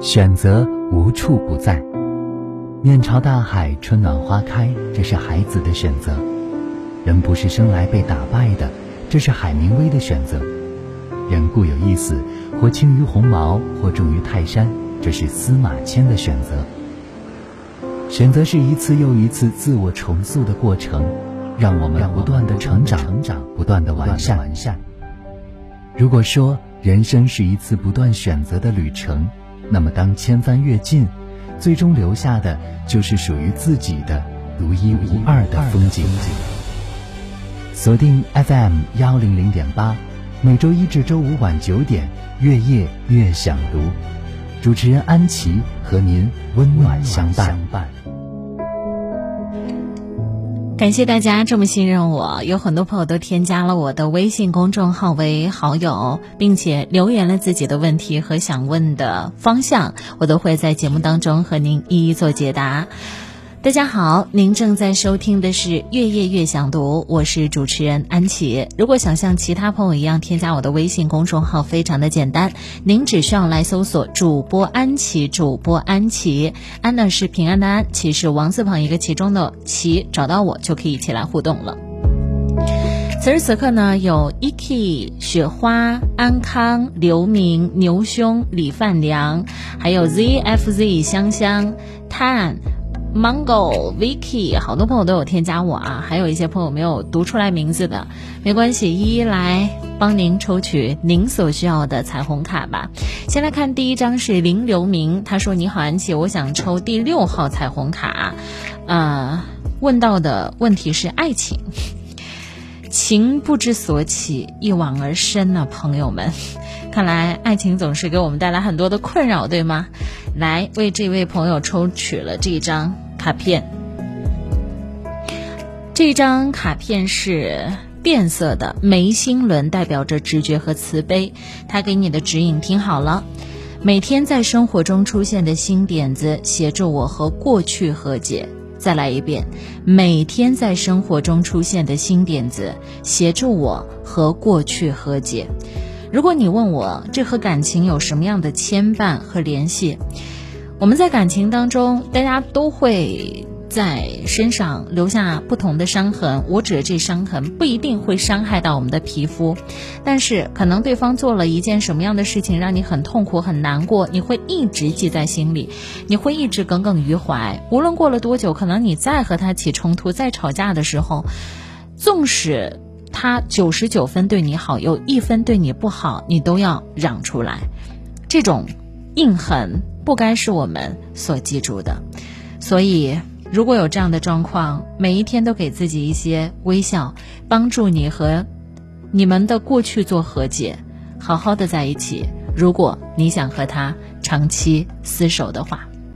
选择无处不在。面朝大海，春暖花开，这是孩子的选择。人不是生来被打败的，这是海明威的选择。人固有一死，或轻于鸿毛，或重于泰山，这是司马迁的选择。选择是一次又一次自我重塑的过程，让我们不断的成长，成长不断的完善完善。如果说人生是一次不断选择的旅程，那么当千帆阅尽，最终留下的就是属于自己的独一无二的风景。锁定 FM 幺零零点八，每周一至周五晚九点，月夜月想读，主持人安琪和您温暖相伴。感谢大家这么信任我，有很多朋友都添加了我的微信公众号为好友，并且留言了自己的问题和想问的方向，我都会在节目当中和您一一做解答。大家好，您正在收听的是《月夜月想读》，我是主持人安琪。如果想像其他朋友一样添加我的微信公众号，非常的简单，您只需要来搜索主播安琪，主播安琪，安呢是平安的安，琪是王字旁一个其中的琪，找到我就可以一起来互动了。此时此刻呢，有 Eki、雪花、安康、刘明、牛兄、李范良，还有 ZFZ、香香、Tan。Mango Vicky，好多朋友都有添加我啊，还有一些朋友没有读出来名字的，没关系，一一来帮您抽取您所需要的彩虹卡吧。先来看第一张是林流明，他说：“你好，安琪，我想抽第六号彩虹卡。”呃，问到的问题是爱情，情不知所起，一往而深呢，朋友们。看来爱情总是给我们带来很多的困扰，对吗？来为这位朋友抽取了这张卡片。这张卡片是变色的，眉心轮代表着直觉和慈悲。他给你的指引听好了：每天在生活中出现的新点子，协助我和过去和解。再来一遍：每天在生活中出现的新点子，协助我和过去和解。如果你问我这和感情有什么样的牵绊和联系，我们在感情当中，大家都会在身上留下不同的伤痕。我指的这伤痕不一定会伤害到我们的皮肤，但是可能对方做了一件什么样的事情让你很痛苦、很难过，你会一直记在心里，你会一直耿耿于怀。无论过了多久，可能你再和他起冲突、再吵架的时候，纵使。他九十九分对你好，有一分对你不好，你都要让出来。这种印痕不该是我们所记住的。所以，如果有这样的状况，每一天都给自己一些微笑，帮助你和你们的过去做和解，好好的在一起。如果你想和他长期厮守的话。